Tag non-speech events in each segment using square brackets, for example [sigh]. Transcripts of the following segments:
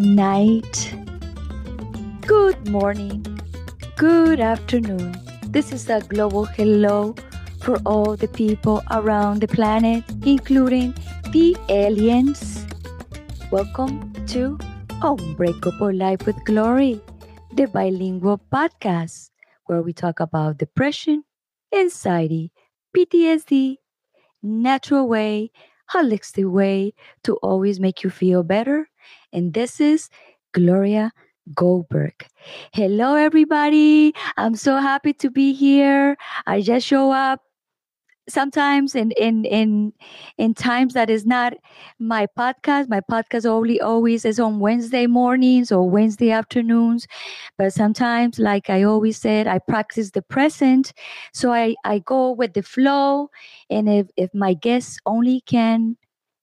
night, good morning, good afternoon. This is a global hello for all the people around the planet, including the aliens. Welcome to Unbreakable Life with Glory, the bilingual podcast where we talk about depression, anxiety, PTSD, natural way, holistic way to always make you feel better. And this is Gloria Goldberg. Hello, everybody. I'm so happy to be here. I just show up sometimes in in in in times that is not my podcast my podcast only always is on wednesday mornings or wednesday afternoons but sometimes like i always said i practice the present so i i go with the flow and if if my guests only can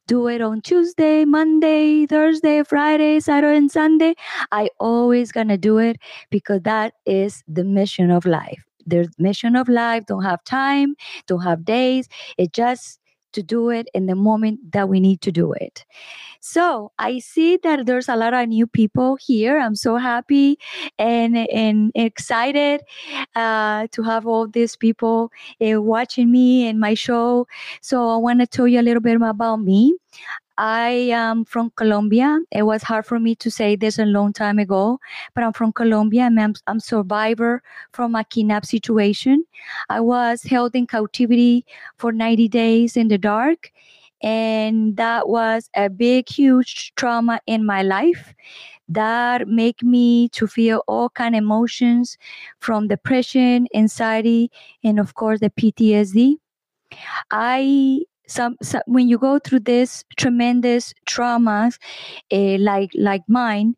do it on Tuesday, Monday, Thursday, Friday, Saturday, and Sunday. I always gonna do it because that is the mission of life The mission of life, don't have time, don't have days. It just to do it in the moment that we need to do it. So I see that there's a lot of new people here. I'm so happy and and excited uh, to have all these people uh, watching me and my show. So I want to tell you a little bit about me. I am from Colombia. It was hard for me to say this a long time ago, but I'm from Colombia. I'm, I'm survivor from a kidnap situation. I was held in captivity for 90 days in the dark, and that was a big, huge trauma in my life that make me to feel all kind of emotions from depression, anxiety, and of course the PTSD. I some, some when you go through this tremendous traumas uh, like like mine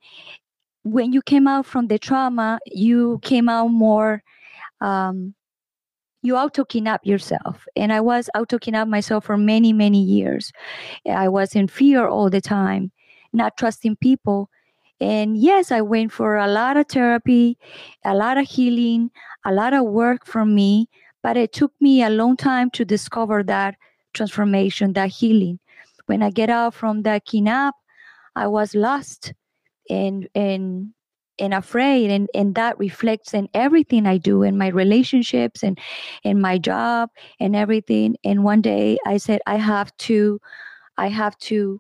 when you came out from the trauma you came out more um, you auto up yourself. And i was auto up myself for many many years. I was in fear all the time not trusting people. And yes i went for a lot of therapy a lot of healing a lot of work from me but it took me a long time to discover that transformation, that healing. When I get out from that kidnap, I was lost and and and afraid and, and that reflects in everything I do in my relationships and in my job and everything. And one day I said I have to I have to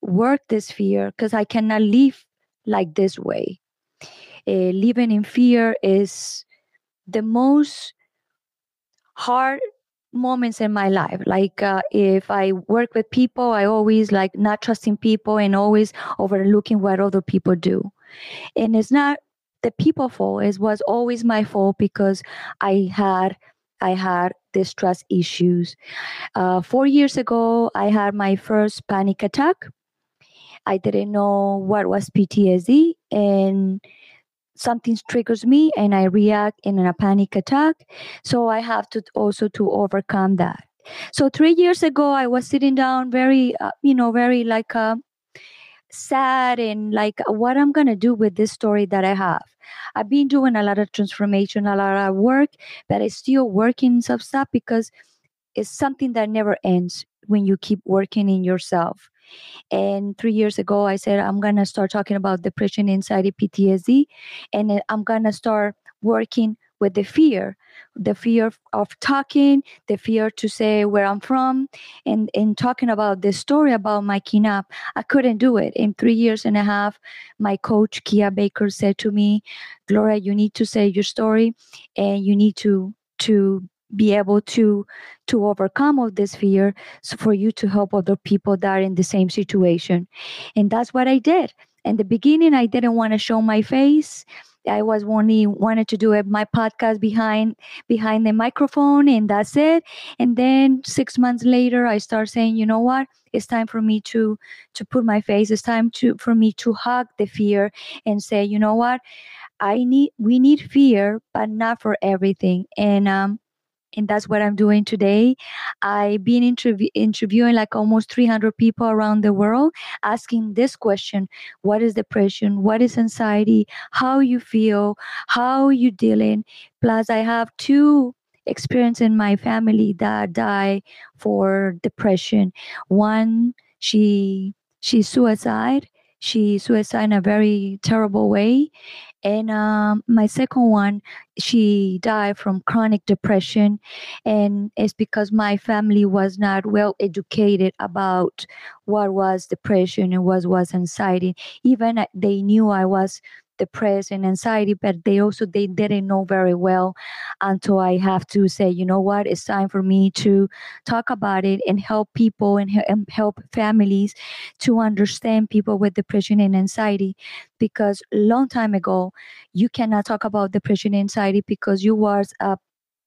work this fear because I cannot live like this way. Uh, living in fear is the most hard moments in my life. Like uh, if i work with people i always like not trusting people and always overlooking what other people do. And it's not the people fault. It was always my fault because i had i had this trust issues. Uh, four years ago i had my first panic attack. I didn't know what was ptsd and something triggers me and I react in a panic attack. So I have to also to overcome that. So three years ago, I was sitting down, very, uh, you know, very like uh, sad and like what I'm gonna do with this story that I have. I've been doing a lot of transformation, a lot of work, but I still working some stuff because it's something that never ends when you keep working in yourself. And three years ago, I said, I'm going to start talking about depression, anxiety, PTSD, and I'm going to start working with the fear the fear of talking the fear to say where i'm from and and talking about the story about my kidnap i couldn't do it. In three years and a half my coach kia baker said to me gloria you need to say your story and you need to to be able to to overcome all this fear so for you to help other people that are in the same situation. And that's what i did. In the beginning i didn't want to show my face. I was only wanted to do it my podcast behind behind the microphone and that's it. And then six months later i start saying you know what? It's time for me to to put my face. It's time to for me to hug the fear and say you know what? I need we need fear but not for everything and um and that's what I'm doing today. I've been interview- interviewing like almost 300 people around the world, asking this question: What is depression? What is anxiety? How you feel? How you dealing? Plus, I have two experience in my family that die for depression. One, she she suicide she suicide in a very terrible way. And um, my second one, she died from chronic depression. And it's because my family was not well educated about what was depression and what was anxiety. Even uh, they knew I was depressed and anxiety but they also they didn't know very well until i have to say you know what? It's time for me to talk about it and help people and help families to understand people with depression and anxiety. Because long time ago you cannot talk about depression and anxiety because you was a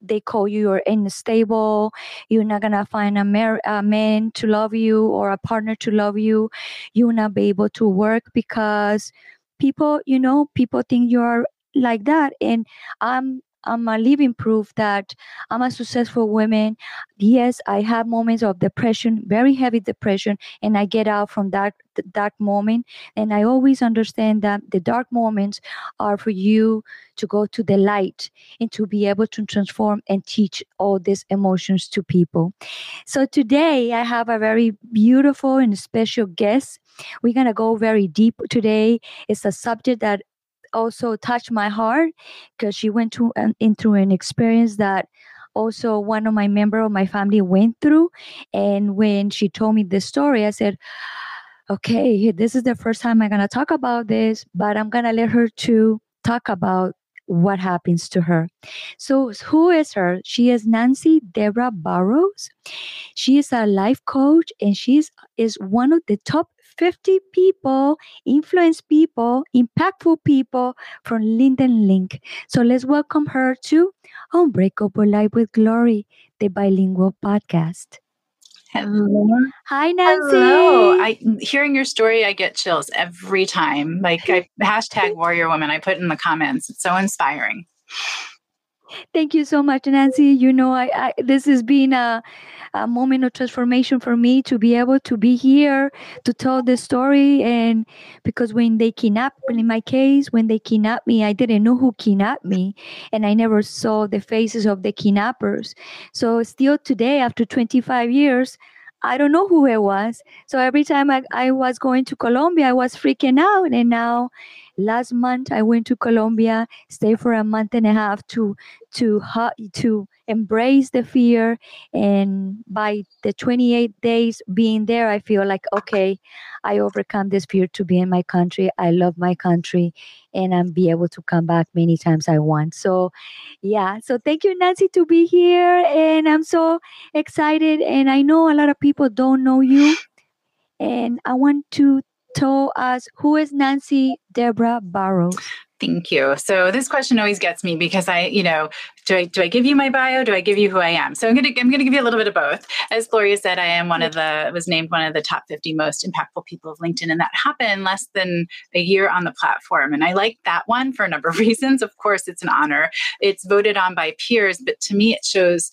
they call you you're unstable you're not gonna find a, mar- a man to love you or a partner to love you. You'll not be able to work because people you know people think you're like that. And i'm Um, uh, i'm a living proof that i'm a successful woman. Yes i have moments of depression very heavy depression and i get out from that dark moment. And i always understand that the dark moments are for you to go to the light and to be able to transform and teach all these emotions to people. So today i have a very beautiful and special guest. We're going to go very deep today. It's a subject that also touched my heart because she went to an, into an experience that also one of my member of my family went through and when she told me this story i said okay this is the first time i'm going to talk about this but i'm going to let her to talk about what happens to her. So, who is her? She is Nancy Debra Barrows. She is a life coach and she is one of the top 50 people, influence people, impactful people from Linden Link. So let's welcome her to Unbreakable Life with Glory, the bilingual podcast. Hello. Hi, Nancy. Hello. I hearing your story, I get chills every time. Like I [laughs] hashtag warrior woman. I put in the comments. It's so inspiring. Thank you so much, Nancy. You know, I, I this has been a, a moment of transformation for me to be able to be here to tell the story. And because when they kidnapped, in my case, when they kidnapped me, I didn't know who kidnapped me, and I never saw the faces of the kidnappers. So still today, after 25 years, I don't know who it was. So every time I, I was going to Colombia, I was freaking out. And now last month I went to Colombia, stay for a month and a half to to to embrace the fear. And by the 28 days being there, I feel like okay, I overcome this fear to be in my country. I love my country, and I'm be able to come back many times I want. So, yeah. So thank you, Nancy, to be here, and I'm so excited. And I know a lot of people don't know you, and I want to tell us who is Nancy deborah Barrows? Thank you. So this question always gets me because I, you know, do I do I give you my bio? Do I give you who I am? So I'm gonna I'm gonna give you a little bit of both. As Gloria said, I am one of the was named one of the top 50 most impactful people of LinkedIn, and that happened less than a year on the platform. And I like that one for a number of [laughs] reasons. Of course, it's an honor. It's voted on by peers, but to me, it shows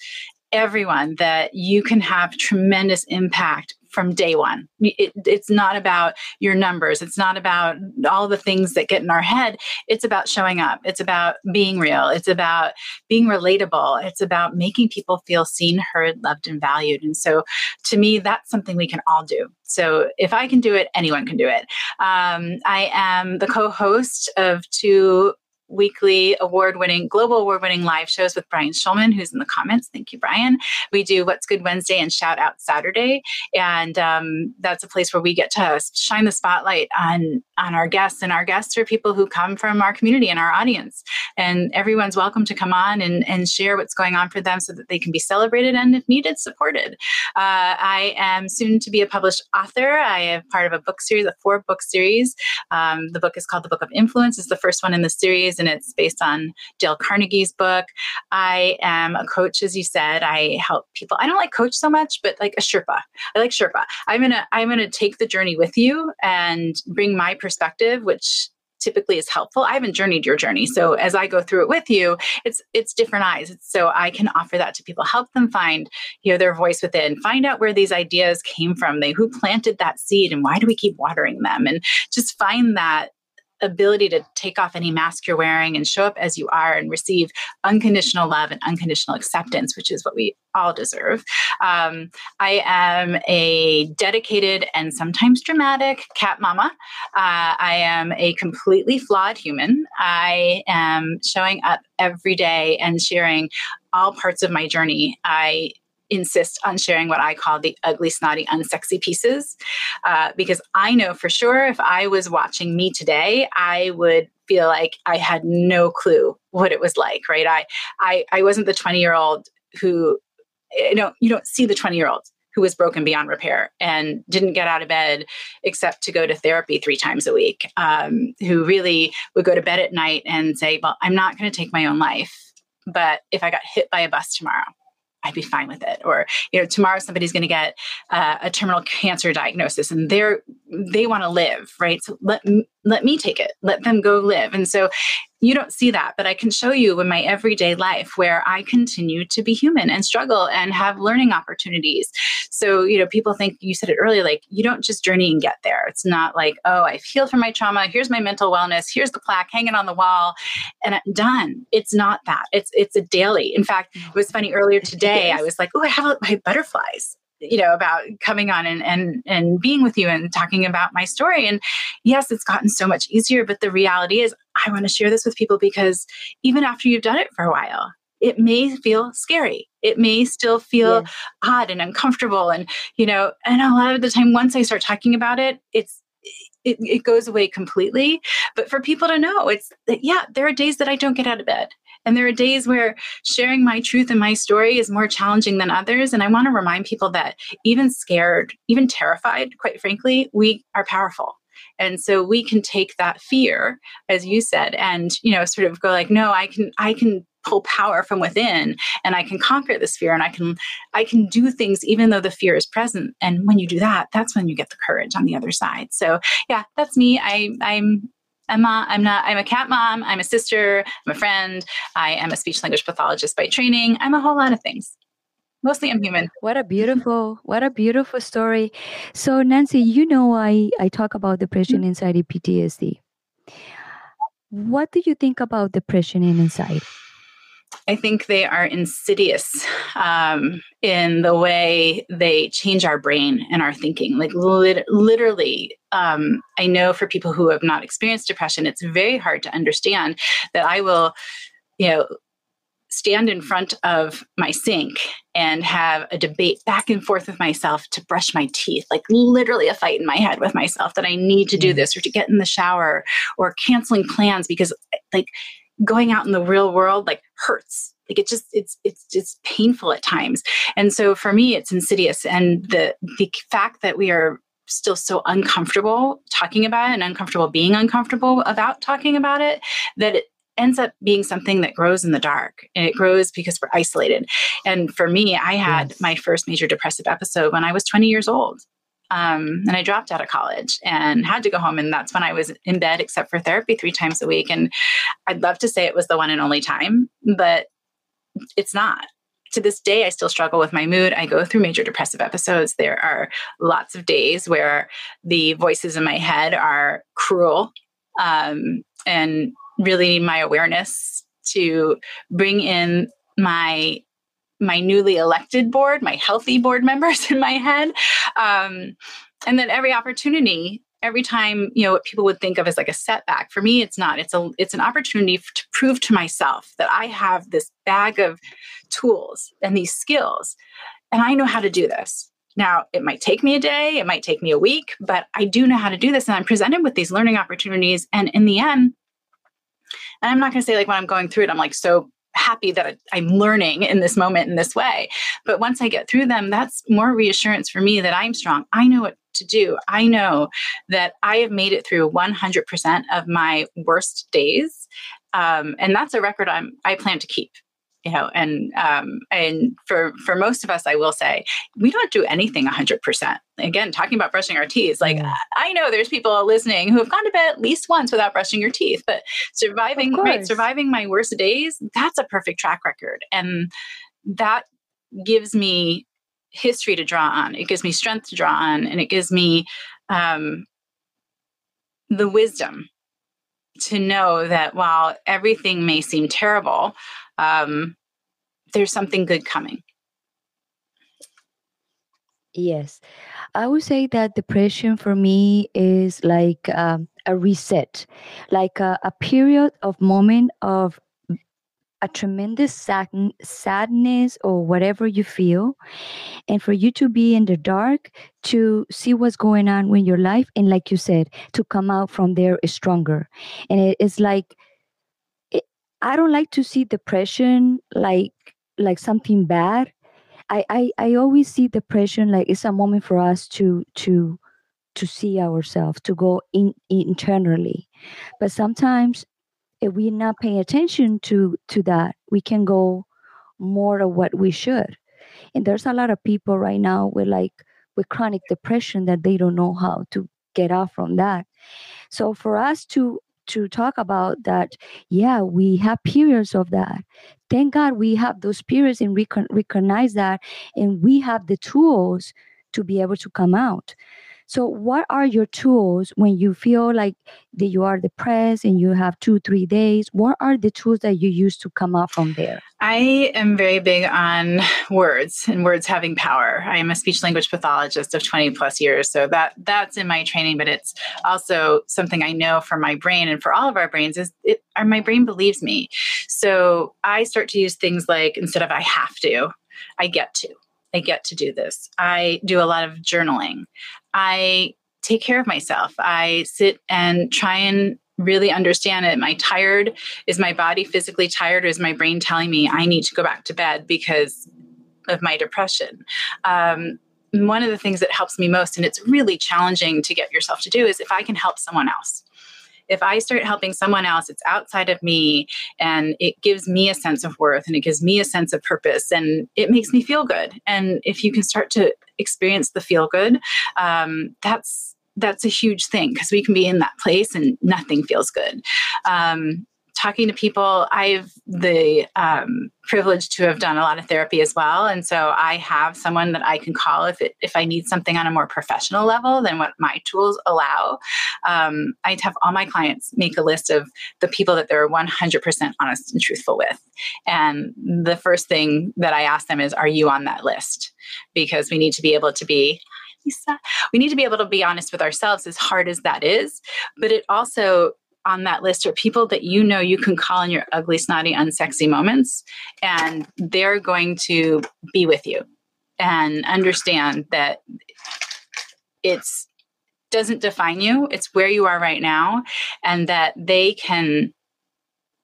everyone that you can have tremendous impact from day one. It, it's not about your numbers. It's not about all the things that get in our head. It's about showing up. It's about being real. It's about being relatable. It's about making people feel seen, heard, loved, and valued. And so to me, that's something we can all do. So if I can do it, anyone can do it. Um, I am the co host of two weekly award winning, global award winning live shows with Brian Schulman, who's in the comments. Thank you, Brian. We do What's Good Wednesday and Shout Out Saturday. And um, that's a place where we get to shine the spotlight on, on our guests. And our guests are people who come from our community and our audience. And everyone's welcome to come on and, and share what's going on for them so that they can be celebrated and, if needed, supported. Uh, I am soon to be a published author. I am part of a book series, a four book series. Um, the book is called The Book of Influence, it's the first one in the series it's based on Dale Carnegie's book. I am a coach, as you said. I help people. I don't like coach so much, but like a Sherpa. I like Sherpa. I'm gonna I'm gonna take the journey with you and bring my perspective, which typically is helpful. I haven't journeyed your journey. So as I go through it with you, it's it's different eyes. So I can offer that to people, help them find, you know, their voice within, find out where these ideas came from. They who planted that seed and why do we keep watering them? And just find that ability to take off any mask you're wearing and show up as you are and receive unconditional love and unconditional acceptance, which is what we all deserve. Um, I am a dedicated and sometimes dramatic cat mama. Uh, I am a completely flawed human. I am showing up every day and sharing all parts of my journey. I insist on sharing what I call the ugly, snotty, unsexy pieces. Uh, because I know for sure if I was watching me today, I would feel like I had no clue what it was like, right? I I, I wasn't the 20 year old who you know, you don't see the 20 year old who was broken beyond repair and didn't get out of bed except to go to therapy three times a week, um, who really would go to bed at night and say, Well, I'm not going to take my own life. But if I got hit by a bus tomorrow, I'd be fine with it. Or, you know, tomorrow somebody's going to get uh, a terminal cancer diagnosis and they're, they want to live, right? So let, let me take it, let them go live. And so you don't see that, but I can show you in my everyday life where I continue to be human and struggle and have learning opportunities. So, you know, people think you said it earlier, like you don't just journey and get there. It's not like, oh, I've healed from my trauma. Here's my mental wellness. Here's the plaque hanging on the wall and I'm done. It's not that. It's it's a daily. In fact, mm. it was funny earlier today. I was like, oh, I have my butterflies you know about coming on and and and being with you and talking about my story and yes it's gotten so much easier but the reality is i want to share this with people because even after you've done it for a while it may feel scary it may still feel odd and uncomfortable and you know and a lot of the time once i start talking about it it's it, it goes away completely but for people to know it's that, yeah there are days that i don't get out of bed and there are days where sharing my truth and my story is more challenging than others. And I want to remind people that even scared, even terrified, quite frankly, we are powerful. And so we can take that fear, as you said, and you know, sort of go like, no, I can, I can pull power from within and i can conquer this fear and i can i can do things even though the fear is present. And when you do that that's when you get the courage on the other side. So yeah that's me. I i'm Emma, I'm not, I'm a cat mom, I'm a sister, I'm a friend, I am a speech language pathologist by training. I'm a whole lot of things. Mostly I'm human. What a beautiful, what a beautiful story. So Nancy, you know I, I talk about depression, mm-hmm. anxiety, PTSD. What do you think about depression and anxiety? I think they are insidious um, in the way they change our brain and our thinking. Like lit- literally, um, I know for people who have not experienced depression, it's very hard to understand that I will, you know, stand in front of my sink and have a debate back and forth with myself to brush my teeth, like literally a fight in my head with myself that I need to do mm. this or to get in the shower or canceling plans because like going out in the real world like hurts. Like it just it's it's just painful at times. And so for me it's insidious. And the the fact that we are still so uncomfortable talking about it and uncomfortable being uncomfortable about talking about it that it ends up being something that grows in the dark and it grows because we're isolated and for me i had yes. my first major depressive episode when i was 20 years old um, and I dropped out of college and had to go home. And that's when I was in bed, except for therapy three times a week. And I'd love to say it was the one and only time, but it's not. To this day, I still struggle with my mood. I go through major depressive episodes. There are lots of days where the voices in my head are cruel um, and really my awareness to bring in my my newly elected board, my healthy board [laughs] members in my head. Um, and then every opportunity, every time, you know, what people would think of as like a setback, for me, it's not. It's a it's an opportunity to prove to myself that I have this bag of tools and these skills, and I know how to do this. Now, it might take me a day, it might take me a week, but I do know how to do this. And I'm presented with these learning opportunities. And in the end, and I'm not going to say like when I'm going through it, I'm like so happy that I'm learning in this moment in this way. But once I get through them, that's more reassurance for me that I'm strong. I know what to do. I know that I have made it through 100% of my worst days. Um, and that's a record I'm, I plan to keep you know and um, and for for most of us i will say we don't do anything 100% again talking about brushing our teeth like yeah. i know there's people listening who have gone to bed at least once without brushing your teeth but surviving right surviving my worst days that's a perfect track record. And that gives me history to draw on. It gives me strength to draw on and it gives me um, the wisdom to know that while everything may seem terrible, um, there's something good coming. Yes. I would say that depression for me is like um, a reset, like a, a period of moment of a tremendous sad- sadness or whatever you feel and for you to be in the dark to see what's going on in your life and like you said to come out from there stronger. And it is like it, i don't like to see depression like like something bad. I, I i always see depression like it's a moment for us to to to see ourselves to go in internally. But sometimes if we're not paying attention to to that we can go more of what we should. And there's a lot of people right now with like with chronic depression that they don't know how to get out from that. So for us to to talk about that yeah we have periods of that. Thank god we have those periods and recognize that and we have the tools to be able to come out so, what are your tools when you feel like that you are depressed and you have two, three days? What are the tools that you use to come out from there? I am very big on [sighs] words and words having power. I am a speech language pathologist of 20 plus years, so that that's in my training. But it's also something I know for my brain and for all of our brains is it. My brain believes me, so I start to use things like instead of "I have to," I get to. I get to do this. I do a lot of journaling. I take care of myself. I sit and try and really understand it. Am I tired? Is my body physically tired? Or is my brain telling me I need to go back to bed because of my depression? Um, one of the things that helps me most, and it's really challenging to get yourself to do, is if I can help someone else if I start helping someone else, it's outside of me and it gives me a sense of worth and it gives me a sense of purpose and it makes me feel good. And if you can start to experience the feel good, um, that's that's a huge thing because we can be in that place and nothing feels good. Um, talking to people. I've the um, privilege to have done a lot of therapy as well, and so I have someone that I can call if it, if I need something on a more professional level than what my tools allow. Um, I have all my clients make a list of the people that they're 100% honest and truthful with, and the first thing that I ask them is, "Are you on that list?" Because we need to be able to be. We need to be able to be honest with ourselves, as hard as that is. But it also on that list are people that you know you can call in your ugly, snotty, unsexy moments, and they're going to be with you and understand that it's doesn't define you. It's where you are right now and that they can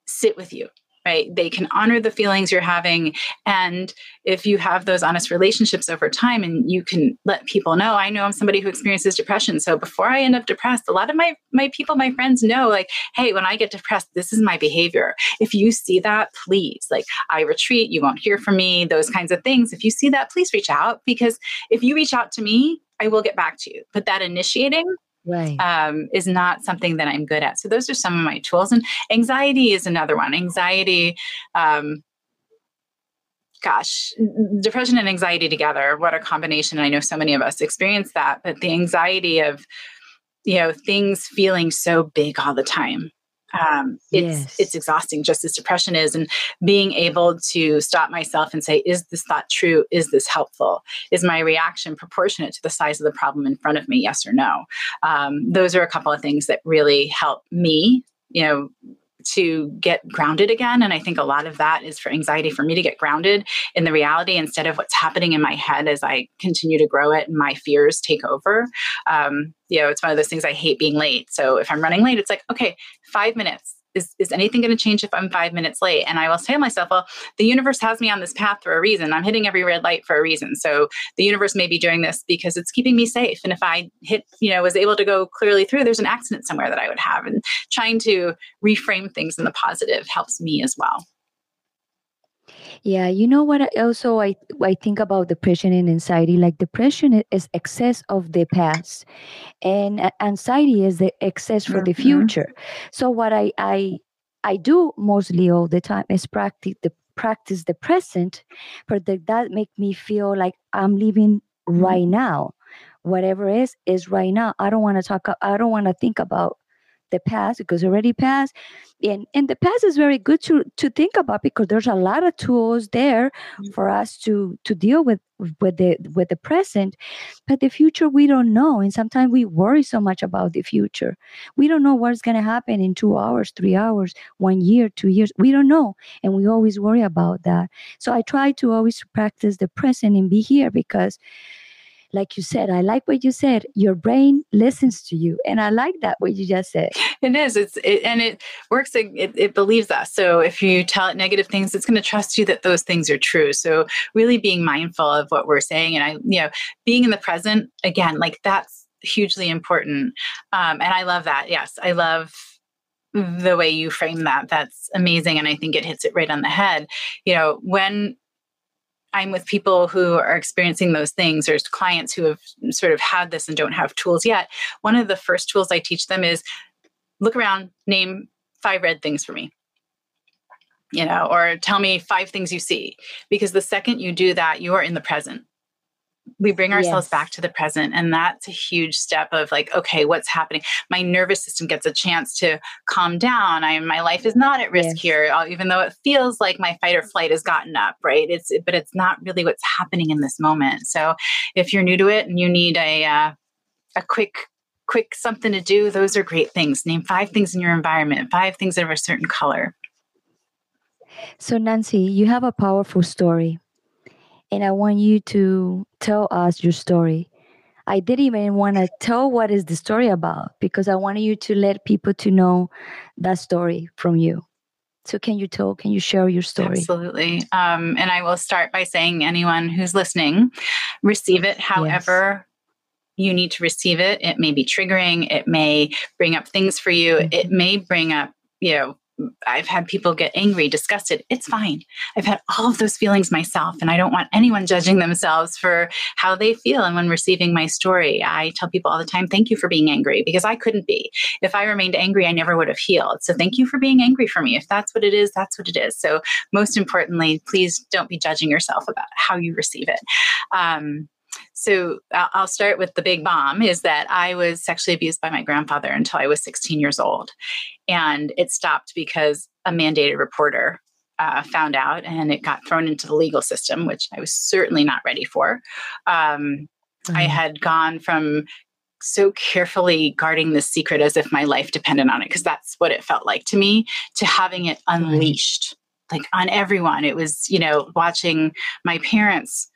sit with you right? They can honor the feelings you're having. And if you have those honest relationships over time and you can let people know, I know I'm somebody who experiences depression. So before I end up depressed, a lot of my, my people, my friends know, like, hey, when I get depressed, this is my behavior. If you see that, please, like, I retreat, you won't hear from me, those kinds of things. If you see that, please reach out because if you reach out to me, I will get back to you. But that initiating right. um, is not something that I'm good at. So those are some of my tools. And anxiety is another one. Anxiety, um, gosh, depression and anxiety together, what a combination. I know so many of us experience that, but the anxiety of, you know, things feeling so big all the time um, it's yes. it's exhausting just as depression is and being able to stop myself and say is this thought true? Is this helpful? Is my reaction proportionate to the size of the problem in front of me? Yes or no? Um, those are a couple of things that really help me you know to get grounded again. And I think a lot of that is for anxiety for me to get grounded in the reality instead of what's happening in my head as I continue to grow it and my fears take over. Um, you know, it's one of those things I hate being late. So if I'm running late, it's like, okay, five minutes is, is anything going to change if I'm five minutes late? And I will say to myself, well, the universe has me on this path for a reason. I'm hitting every red light for a reason. So the universe may be doing this because it's keeping me safe. And if I hit, you know, was able to go clearly through, there's an accident somewhere that I would have. And trying to reframe things in the positive helps me as well. Yeah, you know what? I also, I I think about depression and anxiety. Like depression is excess of the past, and anxiety is the excess for mm-hmm. the future. So what I I I do mostly all the time is practice the practice the present, but that that make me feel like I'm living mm-hmm. right now. Whatever is is right now. I don't want to talk. I don't want to think about the past because already passed. And and the past is very good to to think about because there's a lot of tools there for us to to deal with with the with the present. But the future we don't know and sometimes we worry so much about the future. We don't know what's going to happen in two hours three hours one year two years. We don't know and we always worry about that. So i try to always practice the present and be here because like you said, I like what you said. Your brain listens to you, and I like that what you just said. It is. It's it, and it works. It, it believes us. So if you tell it negative things, it's going to trust you that those things are true. So really being mindful of what we're saying, and I, you know, being in the present again, like that's hugely important. Um, and I love that. Yes, I love the way you frame that that's amazing and i think it hits it right on the head you know when I'm with people who are experiencing those things. There's clients who have sort of had this and don't have tools yet. One of the first tools I teach them is look around, name five red things for me. You know, or tell me five things you see. Because the second you do that, you are in the present we bring ourselves yes. back to the present and that's a huge step of like okay what's happening? My nervous system gets a chance to calm down. I my life is not at risk yes. here uh, even though it feels like my fight or flight has gotten up right? It's but it's not really what's happening in this moment. So if you're new to it and you need a uh, a quick quick something to do those are great things. Name five things in your environment five things that are a certain color. So nancy you have a powerful story and I want you to tell us your story. I didn't even want to tell what is the story about because I wanted you to let people to know that story from you. So can you tell, can you share your story? Absolutely. Um, and I will start by saying anyone who's listening, receive it however yes. you need to receive it. It may be triggering. It may bring up things for you. Mm-hmm. It may bring up, you know, I've had people get angry, disgusted. It's fine. I've had all of those feelings myself, and I don't want anyone judging themselves for how they feel. And when receiving my story, I tell people all the time, thank you for being angry because I couldn't be. If I remained angry, I never would have healed. So thank you for being angry for me. If that's what it is, that's what it is. So, most importantly, please don't be judging yourself about how you receive it. Um, so I'll start with the big bomb is that I was sexually abused by my grandfather until I was 16 years old. And it stopped because a mandated reporter uh, found out and it got thrown into the legal system, which I was certainly not ready for. Um, mm-hmm. I had gone from so carefully guarding this secret as if my life depended on it, because that's what it felt like to me, to having it unleashed. Like on everyone. It was, you know, watching my parents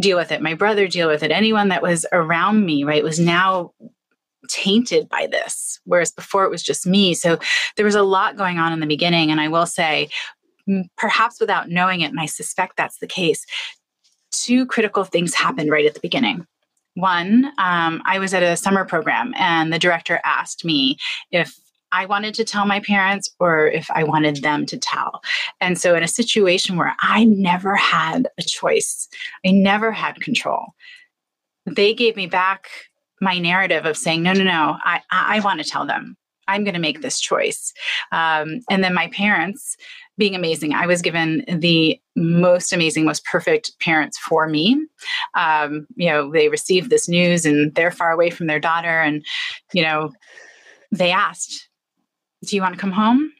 deal with it, my brother deal with it, anyone that was around me, right, was now tainted by this, whereas before it was just me. So there was a lot going on in the beginning. And I will say, perhaps without knowing it, and I suspect that's the case, two critical things happened right at the beginning. One, um, I was at a summer program and the director asked me if I wanted to tell my parents or if I wanted them to tell. And so, in a situation where I never had a choice, I never had control, they gave me back my narrative of saying, no, no, no, I, I want to tell them. I'm going to make this choice. Um, and then my parents, being amazing, I was given the most amazing, most perfect parents for me. Um, you know, they received this news and they're far away from their daughter. And, you know, they asked, do you want to come home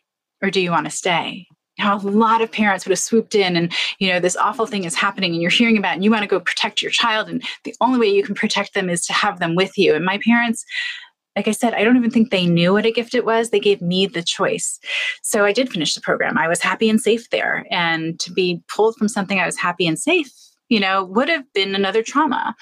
or do you want to stay? Now, a lot of parents would have swooped in and, you know, this awful thing is happening and you're hearing about and you want to go protect your child. And the only way you can protect them is to have them with you. And my parents, like I said, I don't even think they knew what a gift it was. They gave me the choice. So I did finish the program. I was happy and safe there. And to be pulled from something I was happy and safe you know, would have been another trauma.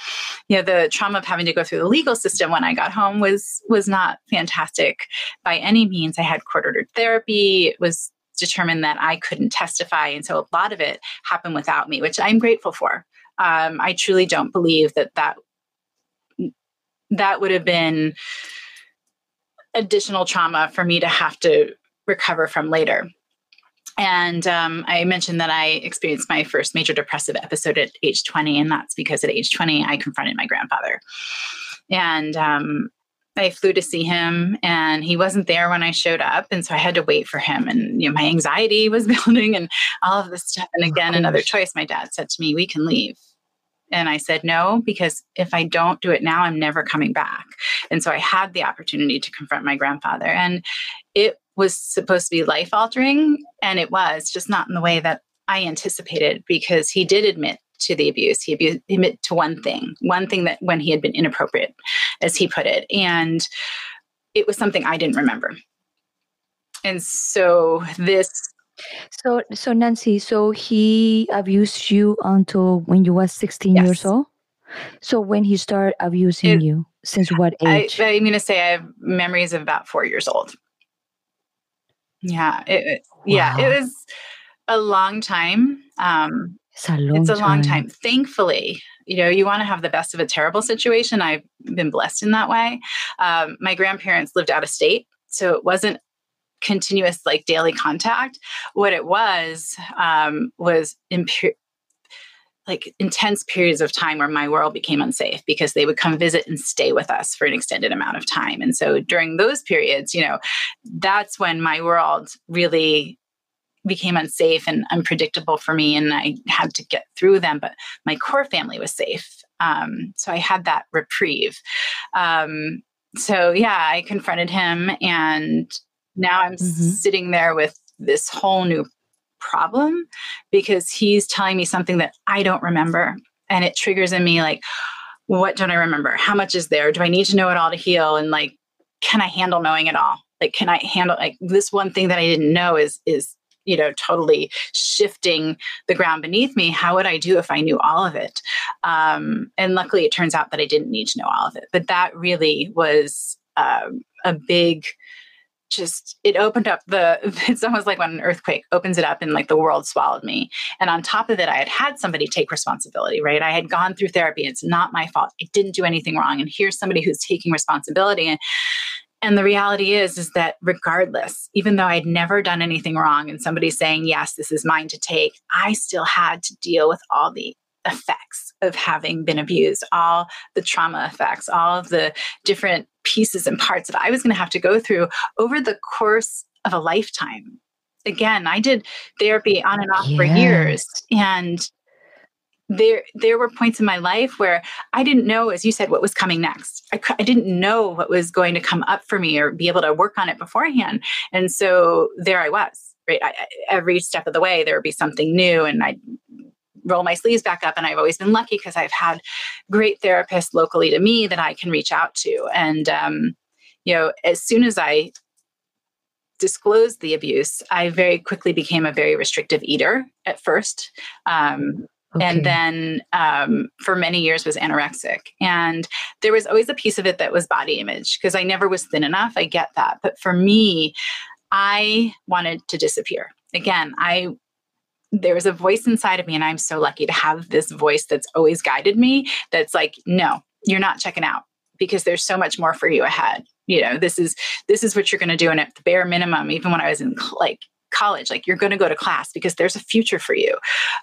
You know, the trauma of having to go through the legal system when I got home was was not fantastic by any means. I had court ordered therapy. It was determined that I couldn't testify, and so a lot of it happened without me, which I'm grateful for. Um, I truly don't believe that that that would have been additional trauma for me to have to recover from later. And um, I mentioned that I experienced my first major depressive episode at age 20, and that's because at age 20, I confronted my grandfather. And um, I flew to see him, and he wasn't there when I showed up. And so I had to wait for him. And you know, my anxiety [laughs] was building, and all of this stuff. And again, another choice. My dad said to me, "We can leave." And I said no, because if I don't do it now, I'm never coming back. And so I had the opportunity to confront my grandfather. And it was supposed to be life altering. And it was just not in the way that I anticipated because he did admit to the abuse. He abused, admit to one thing, one thing that when he had been inappropriate, as he put it. And it was something I didn't remember. And so this so so Nancy, so he abused you until when you was 16 Yes. years old? So when he started abusing It- you, since what I, age? I'm going to say I have memories of about four years old. Yeah, it, yeah, Wow. it was a long time. Um, it's a long it's a time. long time. Thankfully, you know, you want to have the best of a terrible situation. I've been blessed in that way. Um, my grandparents lived out of state, so it wasn't continuous like daily contact. What it was um, was imper- like intense periods of time where my world became unsafe because they would come visit and stay with us for an extended amount of time. And so during those periods, you know, that's when my world really became unsafe and unpredictable for me and i had to get through them but my core family was safe um, so i had that reprieve um, so yeah i confronted him and now i'm Mhm. sitting there with this whole new problem because he's telling me something that i don't remember. And it triggers in me like what don't i remember? How much is there? Do i need to know it all to heal? And like can i handle knowing it all? Like can i handle like this one thing that i didn't know is is you know totally shifting the ground beneath me. How would i do if i knew all of it? Um, and luckily it turns out that i didn't need to know all of it. But that really was um, a big just it opened up the [laughs] it's almost like when an earthquake opens it up and like the world swallowed me. And on top of it i had had somebody take responsibility right? I had gone through therapy. It's not my fault. I didn't do anything wrong. And here's somebody who's taking responsibility. And and the reality is is that regardless even though i'd never done anything wrong and somebody's saying yes this is mine to take i still had to deal with all the effects of having been abused all the trauma effects all of the different pieces and parts that i was going to have to go through over the course of a lifetime again i did therapy on and off for years and there there were points in my life where I didn't know, as you said, what was coming next. I, I didn't know what was going to come up for me or be able to work on it beforehand. And so there I was, right? I, I- every step of the way, there would be something new, and I roll my sleeves back up. And I've always been lucky because I've had great therapists locally to me that I can reach out to. And um, you know, as soon as I disclosed the abuse, I very quickly became a very restrictive eater at first. Um, Okay. and then um, for many years was anorexic and there was always a piece of it that was body image because i never was thin enough i get that but for me i wanted to disappear again i there was a voice inside of me and i'm so lucky to have this voice that's always guided me that's like no you're not checking out because there's so much more for you ahead. You know this is this is what you're going to do and at the bare minimum even when i was in like college like you're going to go to class because there's a future for you.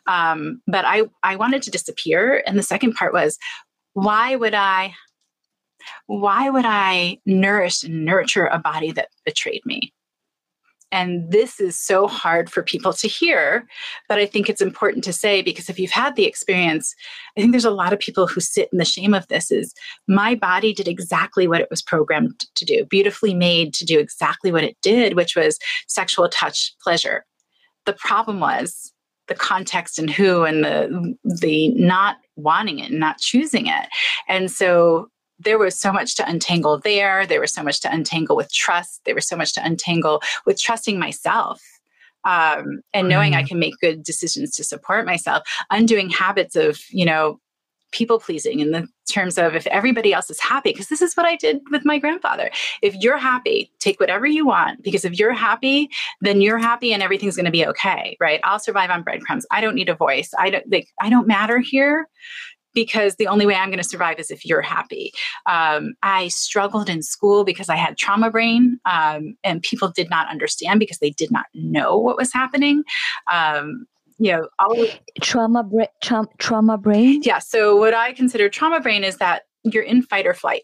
Um, but i i wanted to disappear and the second part was why would i why would i nourish and nurture a body that betrayed me and this is so hard for people to hear but i think it's important to say because if you've had the experience i think there's a lot of people who sit in the shame of this is my body did exactly what it was programmed to do beautifully made to do exactly what it did which was sexual touch pleasure. The problem was the context and who and the the not wanting it and not choosing it. And so there was so much to untangle there. There was so much to untangle with trust. There was so much to untangle with trusting myself um, and knowing i can make good decisions to support myself. Undoing habits of you know people pleasing in the terms of if everybody else is happy because this is what i did with my grandfather. If you're happy take whatever you want because if you're happy then you're happy and everything's going to be okay right? I'll survive on breadcrumbs. I don't need a voice. I don't like i don't matter here because the only way i'm going to survive is if you're happy um, i struggled in school because i had trauma brain um, and people did not understand because they did not know what was happening um, you know of, trauma, bra- tra- trauma brain. yeah. So what I consider trauma brain is that you're in fight or flight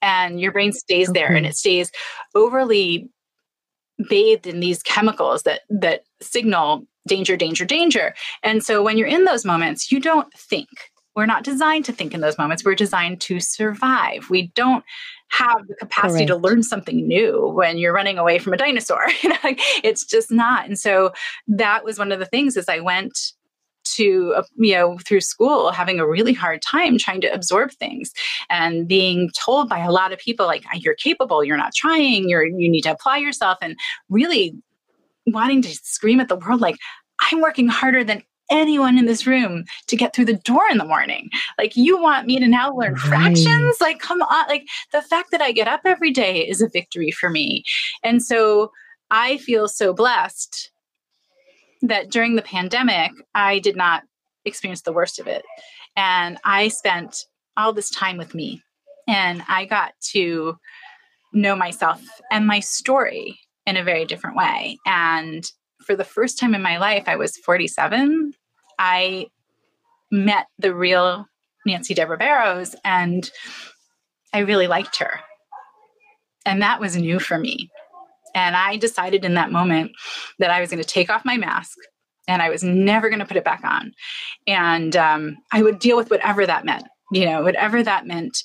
and your brain stays there and it stays overly bathed in these chemicals that that signal danger, danger, danger. And so when you're in those moments, you don't think. We're not designed to think in those moments. We're designed to survive. We don't have the capacity Correct. to learn something new when you're running away from a dinosaur. [laughs] you know, like, it's just not. And so that was one of the things as I went to uh, you know through school having a really hard time trying to absorb things and being told by a lot of people like you're capable you're not trying you're you need to apply yourself and really wanting to scream at the world like i'm working harder than anyone in this room to get through the door in the morning. Like, you want me to now learn right. fractions? Like, come on. Like, the fact that I get up every day is a victory for me. And so I feel so blessed that during the pandemic, I did not experience the worst of it. And I spent all this time with me. And I got to know myself and my story in a very different way. And for the first time in my life, I was 47. I met the real Nancy Debra Barrows and I really liked her. And that was new for me. And I decided in that moment that I was going to take off my mask and I was never going to put it back on. And um, I would deal with whatever that meant, you know, whatever that meant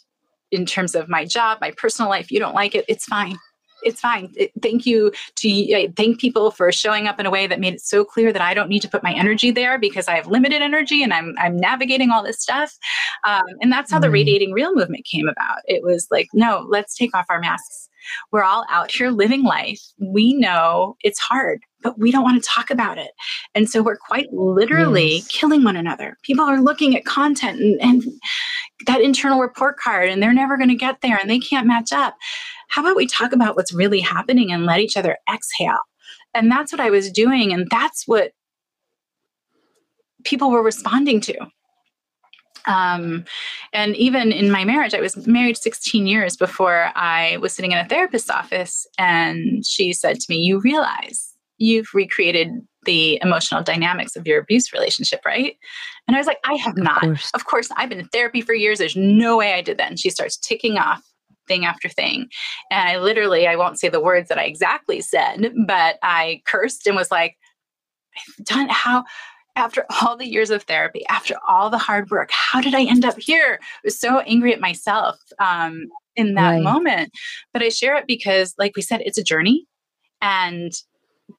in terms of my job, my personal life. You don't like it, it's fine it's fine. Thank you to uh, thank people for showing up in a way that made it so clear that I don't need to put my energy there because I have limited energy and I'm I'm navigating all this stuff. Um, and that's how the radiating real movement came about. It was like, no, let's take off our masks. We're all out here living life. We know it's hard, but we don't want to talk about it. And so we're quite literally yes. killing one another. People are looking at content and, and that internal report card and they're never going to get there and they can't match up how about we talk about what's really happening and let each other exhale? And that's what I was doing. And that's what people were responding to. Um, and even in my marriage, I was married 16 years before I was sitting in a therapist's office. And she said to me, You realize you've recreated the emotional dynamics of your abuse relationship, right? And I was like, I have not. Of course. of course, I've been in therapy for years. There's no way I did that. And she starts ticking off thing after thing. And I literally, I won't say the words that I exactly said, but I cursed and was like, I've done how after all the years of therapy, after all the hard work, how did I end up here? I was so angry at myself um, in that right. moment. But I share it because, like we said, it's a journey. And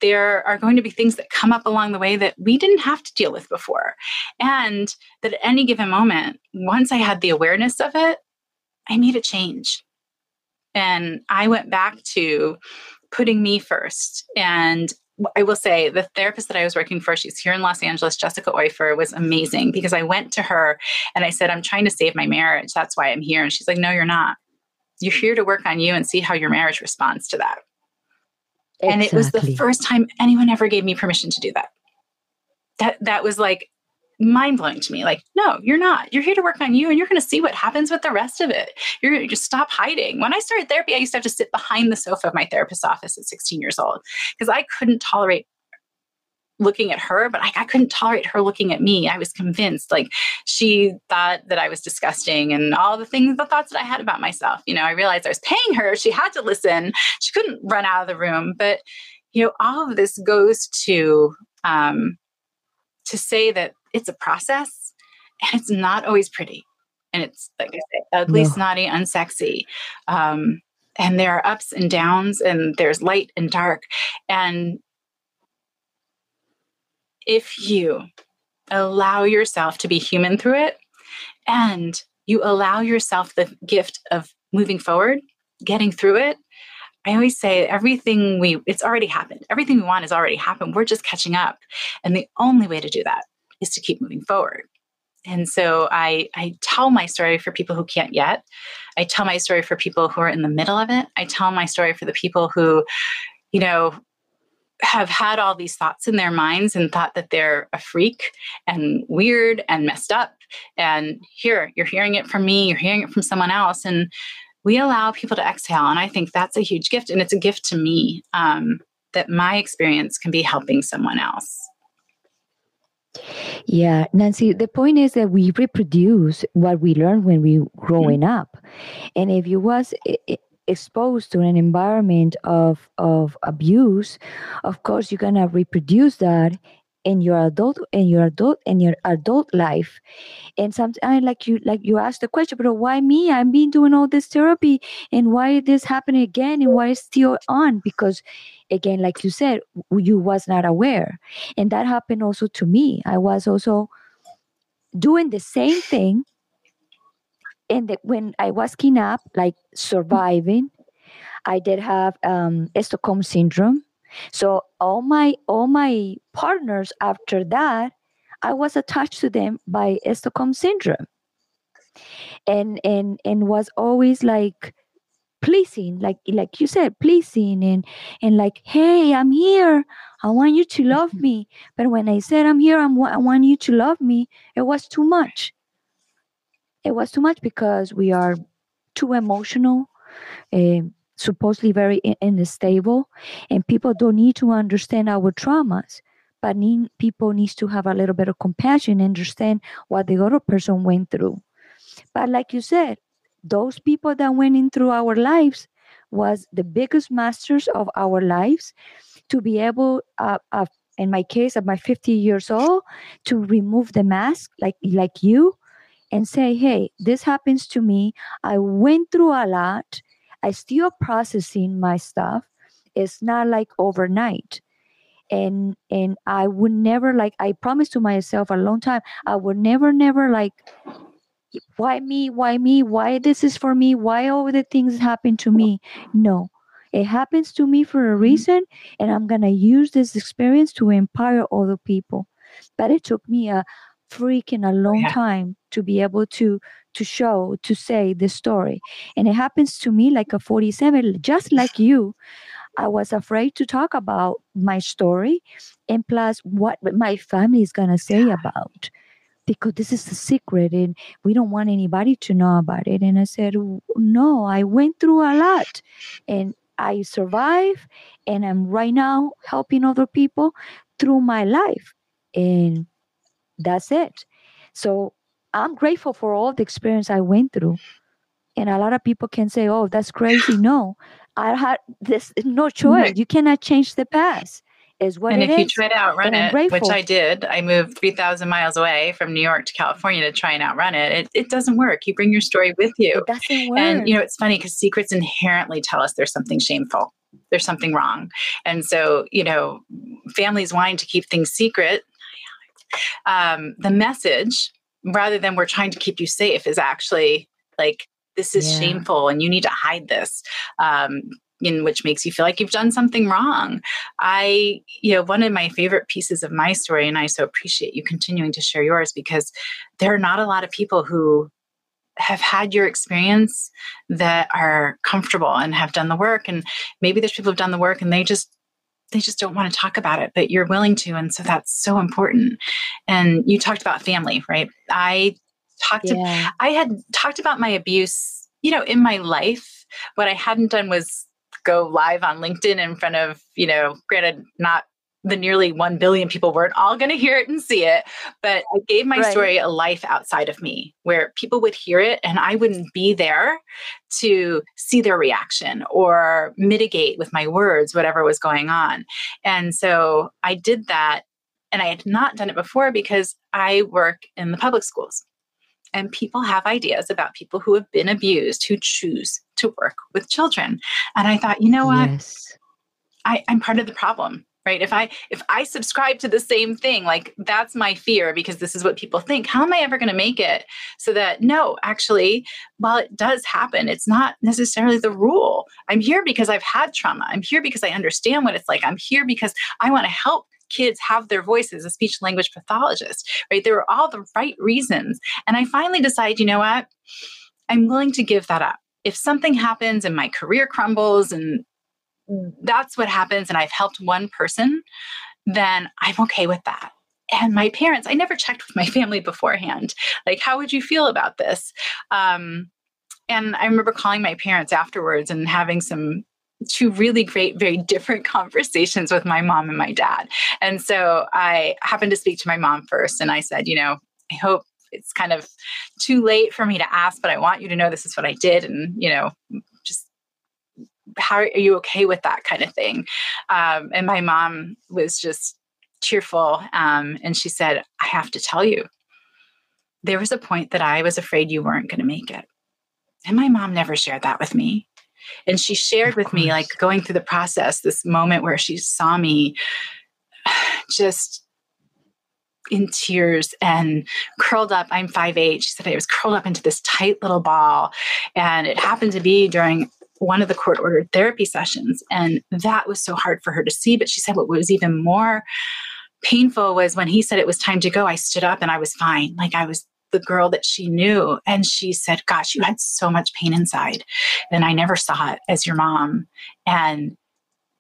there are going to be things that come up along the way that we didn't have to deal with before. And that at any given moment, once I had the awareness of it, I made a change. And I went back to putting me first. And I will say the therapist that I was working for, she's here in Los Angeles, Jessica Oifer, was amazing because I went to her and I said, I'm trying to save my marriage. That's why I'm here. And she's like, No, you're not. You're here to work on you and see how your marriage responds to that. Exactly. And it was the first time anyone ever gave me permission to do that. That that was like mind blowing to me. Like, no, you're not. You're here to work on you and you're going to see what happens with the rest of it. You're going to just stop hiding. When I started therapy, I used to have to sit behind the sofa of my therapist's office at 16 years old because I couldn't tolerate looking at her, but I, I, couldn't tolerate her looking at me. I was convinced like she thought that I was disgusting and all the things, the thoughts that I had about myself. You know, I realized I was paying her. She had to listen. She couldn't run out of the room. But, you know, all of this goes to, um, to say that it's a process and it's not always pretty. And it's like I say, ugly, no. snotty, unsexy. Um, and there are ups and downs, and there's light and dark. And if you allow yourself to be human through it, and you allow yourself the gift of moving forward, getting through it, I always say everything we, it's already happened. Everything we want has already happened. We're just catching up. And the only way to do that is to keep moving forward. And so I, I tell my story for people who can't yet. I tell my story for people who are in the middle of it. I tell my story for the people who, you know, have had all these thoughts in their minds and thought that they're a freak and weird and messed up. And here, you're hearing it from me, you're hearing it from someone else. And we allow people to exhale. And I think that's a huge gift. And it's a gift to me um, that my experience can be helping someone else. Yeah, Nancy, the point is that we reproduce what we learn when we growing mm-hmm. up. And if you was exposed to an environment of of abuse, of course you're going to reproduce that in your adult in your adult in your adult life. And sometimes like you like you ask the question but why me? I've been doing all this therapy and why is this happening again and why is still on? Because again like you said you was not aware. And that happened also to me. I was also doing the same thing and the, when i was kidnapped like surviving i did have um, stockholm syndrome so all my all my partners after that, I was attached to them by Stockholm syndrome. And and and was always like pleasing, like like you said, pleasing and and like, hey, I'm here. I want you to love [laughs] me. But when I said I'm here, I'm I want you to love me, it was too much. It was too much because we are too emotional. Um, supposedly very unstable and people don't need to understand our traumas but need, people needs to have a little bit of compassion and understand what the other person went through. But like you said those people that went in through our lives was the biggest masters of our lives to be able uh, uh, in my case at my 50 years old to remove the mask like like you and say hey this happens to me. I went through a lot I still processing my stuff. It's not like overnight. And and I would never like I promised to myself a long time I would never never like why me why me why this is for me why all the things happen to me no it happens to me for a reason and i'm going to use this experience to empower other people but it took me a freaking a oh, long yeah. time to be able to to show to say the story. And it happens to me like a 47 just like you. I was afraid to talk about my story and plus what my family is going to say about. Because this is a secret and we don't want anybody to know about it. And i said no i went through a lot and i survived and i'm right now helping other people through my life. And that's it. So I'm grateful for all the experience I went through. And a lot of people can say, "Oh, that's crazy." No, I had this no choice. You cannot change the past. Is what and if is. you try to outrun it, which I did, I moved three thousand miles away from New York to California to try and outrun it. It, it doesn't work. You bring your story with you. It doesn't work. And you know, it's funny because secrets inherently tell us there's something shameful there's something wrong. And so, you know, families wanting to keep things secret, um, the message rather than we're trying to keep you safe is actually like this is yeah. shameful and you need to hide this um, in which makes you feel like you've done something wrong. I, you know, one of my favorite pieces of my story, and I so appreciate you continuing to share yours because there are not a lot of people who have had your experience that are comfortable and have done the work. And maybe there's people who've done the work and they just they just don't want to talk about it, but you're willing to. And so that's so important. And you talked about family, right? I talked yeah. to, I had talked about my abuse, you know, in my life. What I hadn't done was go live on LinkedIn in front of, you know, granted, not the nearly 1 billion people weren't all going to hear it and see it but i gave my right. story a life outside of me where people would hear it and i wouldn't be there to see their reaction or mitigate with my words whatever was going on and so i did that and i had not done it before because i work in the public schools and people have ideas about people who have been abused who choose to work with children and i thought you know what yes. I, i'm part of the problem right? If i if i subscribe to the same thing like that's my fear because this is what people think. How am i ever going to make it? So that no actually while it does happen it's not necessarily the rule. I'm here because i've had trauma. I'm here because i understand what it's like. I'm here because i want to help kids have their voices a speech language pathologist right? There were all the right reasons. And i finally decide you know what? I'm willing to give that up. If something happens and my career crumbles and that's what happens and I've helped one person, then I'm okay with that. And my parents, I never checked with my [laughs] family beforehand. Like, how would you feel about this? Um, and I remember calling my parents afterwards and having some two really great, very [laughs] different conversations with my mom and my dad. And so I happened to speak to my mom first, and I said, you know, I hope it's kind of too late for me to ask, but I want you to know this is what I did. And, you know, how are you okay with that kind of thing? Um, and my mom was just cheerful. Um, and she said, I have to tell you, there was a point that I was afraid you weren't going to make it. And my mom never shared that with me. And she shared with me, like going through the process, this moment where she saw me [sighs] just in tears and curled up. I'm 5'8. She said I was curled up into this tight little ball. And it happened to be during one of the court ordered therapy sessions. And that was so hard for her to see. But she said what was even more painful was when he said it was time to go, I stood up and I was fine. Like I was the girl that she knew. And she said, Gosh, you had so much pain inside. And I never saw it as your mom. And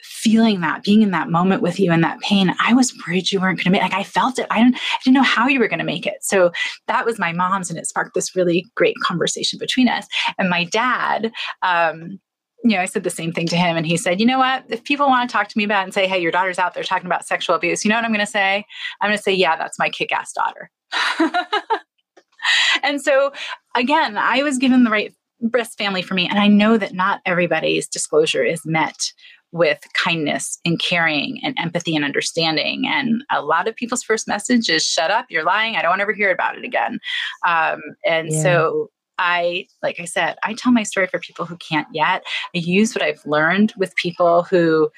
feeling that, being in that moment with you and that pain, I was worried you weren't going to make. Like I felt it. I didn't, I didn't know how you were going to make it. So that was my mom's, and it sparked this really great conversation between us. And my dad, um, you know, I said the same thing to him, and he said, "You know what? If people want to talk to me about and say, hey, your daughter's out there talking about sexual abuse, you know what I'm going to say? I'm going to say, yeah, that's my kick-ass daughter." [laughs] and so, again, I was given the right breast family for me, and I know that not everybody's disclosure is met with kindness and caring and empathy and understanding. And a lot of people's first message is shut up, you're lying, I don't want to ever hear about it again. Um, and yeah. so I, like I said, I tell my story for people who can't yet. I use what I've learned with people who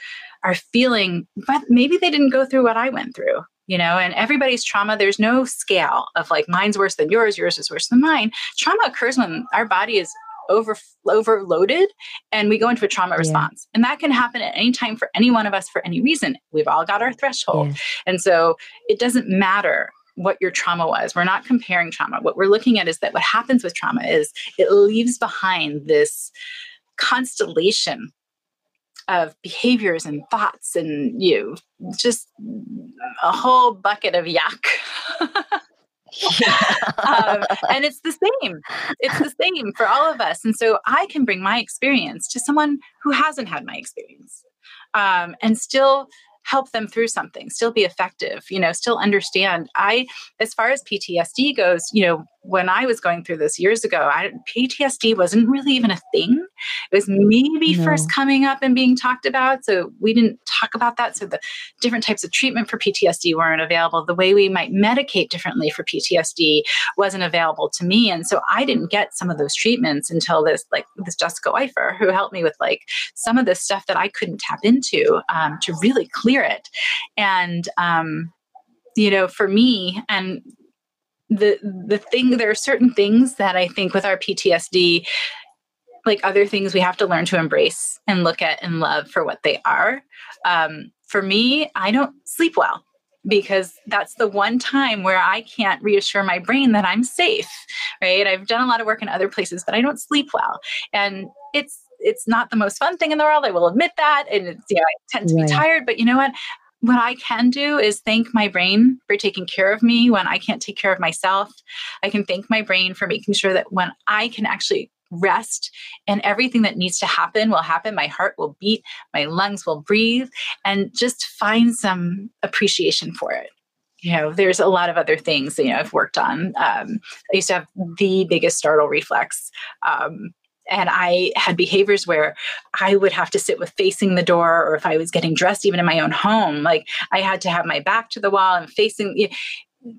are feeling, but maybe they didn't go through what I went through you know and everybody's trauma there's no scale of like mine's worse than yours yours is worse than mine trauma occurs when our body is over overloaded and we go into a trauma yeah. response and that can happen at any time for any one of us for any reason we've all got our threshold yeah. and so it doesn't matter what your trauma was we're not comparing trauma what we're looking at is that what happens with trauma is it leaves behind this constellation of behaviors and thoughts and you know, just a whole bucket of yuck [laughs] um, and it's the same. It's the same for all of us. And so I can bring my experience to someone who hasn't had my experience um, and still help them through something, still be effective, you know, still understand. I, as far as PTSD goes, you know, when I was going through this years ago, I, PTSD wasn't really even a thing. It was maybe no. first coming up and being talked about. So we didn't talk about that. So the different types of treatment for PTSD weren't available. The way we might medicate differently for PTSD wasn't available to me. And so I didn't get some of those treatments until this, like this Jessica Weifer, who helped me with like some of this stuff that I couldn't tap into um, to really clear it. And, um, you know, for me, and the the thing there are certain things that I think with our PTSD like other things we have to learn to embrace and look at and love for what they are. Um, for me, I don't sleep well because that's the one time where I can't reassure my brain that I'm safe, right? I've done a lot of work in other places, but I don't sleep well. And it's it's not the most fun thing in the world. I will admit that. And it's, you know, I tend to right. be tired, but you know what? what I can do is thank my brain for taking care of me when I can't take care of myself. I can thank my brain for making sure that when I can actually rest and everything that needs to happen will happen. My heart will beat, my lungs will breathe, and just find some appreciation for it. You know, there's a lot of other things you know I've worked on. Um, I used to have the biggest startle reflex. Um, and I had behaviors where I would have to sit with facing the door, or if I was getting dressed, even in my own home, like I had to have my back to the wall and facing you know,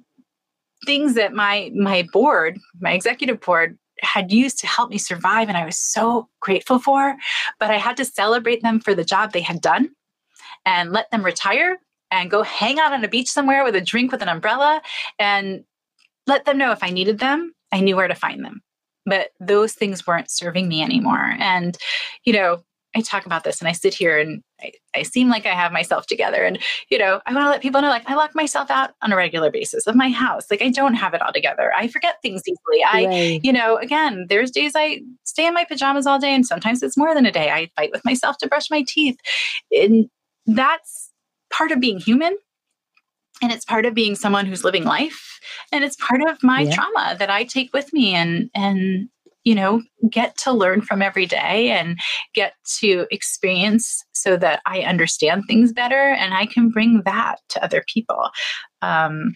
things that my my board, my executive board, had used to help me survive, and I was so grateful for. But I had to celebrate them for the job they had done, and let them retire and go hang out on a beach somewhere with a drink with an umbrella, and let them know if I needed them, I knew where to find them but those things weren't serving me anymore. And, you know, I talk about this and I sit here and I, I, seem like I have myself together. And, you know, I want to let people know like I lock myself out on a regular basis of my house. Like I don't have it all together. I forget things easily. I, right. you know, again, there's days I stay in my pajamas all day and sometimes it's more than a day. I fight with myself to brush my teeth. And that's part of being human and it's part of being someone who's living life and it's part of my yeah. trauma that i take with me and and you know get to learn from every day and get to experience so that i understand things better and i can bring that to other people um,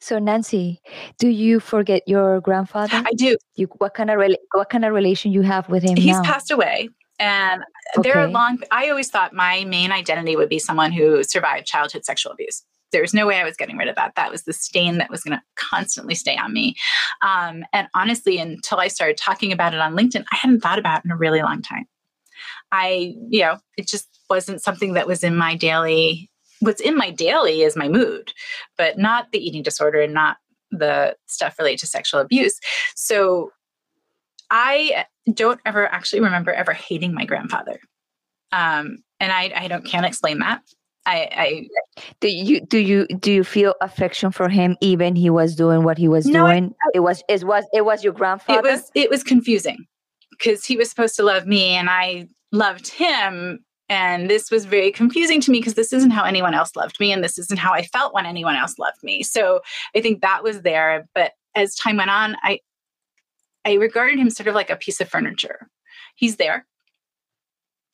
so Nancy, do you forget your grandfather? I do. You, what kind of re- what kind of relation you have with him? He's now? passed away, and okay. there are long. I always thought my main identity would be someone who survived childhood sexual abuse there's no way I was getting rid of that. That was the stain that was going to constantly stay on me. Um, and honestly, until I started talking about it on LinkedIn, I hadn't thought about it in a really long time. I, you know, it just wasn't something that was in my daily. What's in my daily is my mood, but not the eating disorder and not the stuff related to sexual abuse. So I don't ever actually remember ever hating my grandfather. Um, and I, I don't can't explain that. I, I do you do you do you feel affection for him even he was doing what he was no, doing? I, it was it was it was your grandfather. It was it was confusing because he was supposed to love me and I loved him and this was very confusing to me because this isn't how anyone else loved me and this isn't how I felt when anyone else loved me. So I think that was there but as time went on I I regarded him sort of like a piece of furniture. He's there.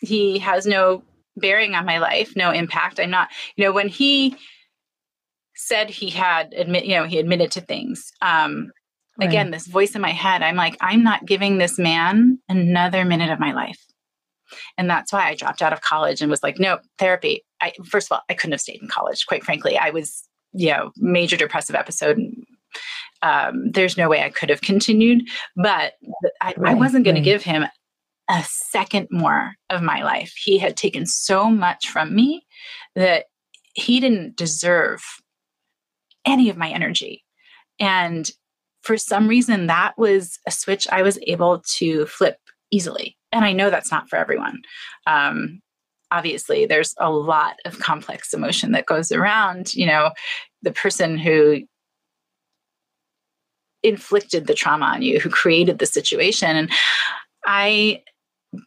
He has no bearing on my life, no impact. I'm not, you know, when he said he had admit, you know, he admitted to things. Um, right. again, this voice in my head, I'm like, I'm not giving this man another minute of my life. And that's why I dropped out of college and was like, no, therapy. I first of all, I couldn't have stayed in college, quite frankly. I was, you know, major depressive episode. Um, there's no way I could have continued, but I, right, I wasn't going right. to give him a second more of my life. He had taken so much from me that he didn't deserve any of my energy. And for some reason, that was a switch I was able to flip easily. And I know that's not for everyone. Um, obviously, there's a lot of complex emotion that goes around, you know, the person who inflicted the trauma on you, who created the situation. And I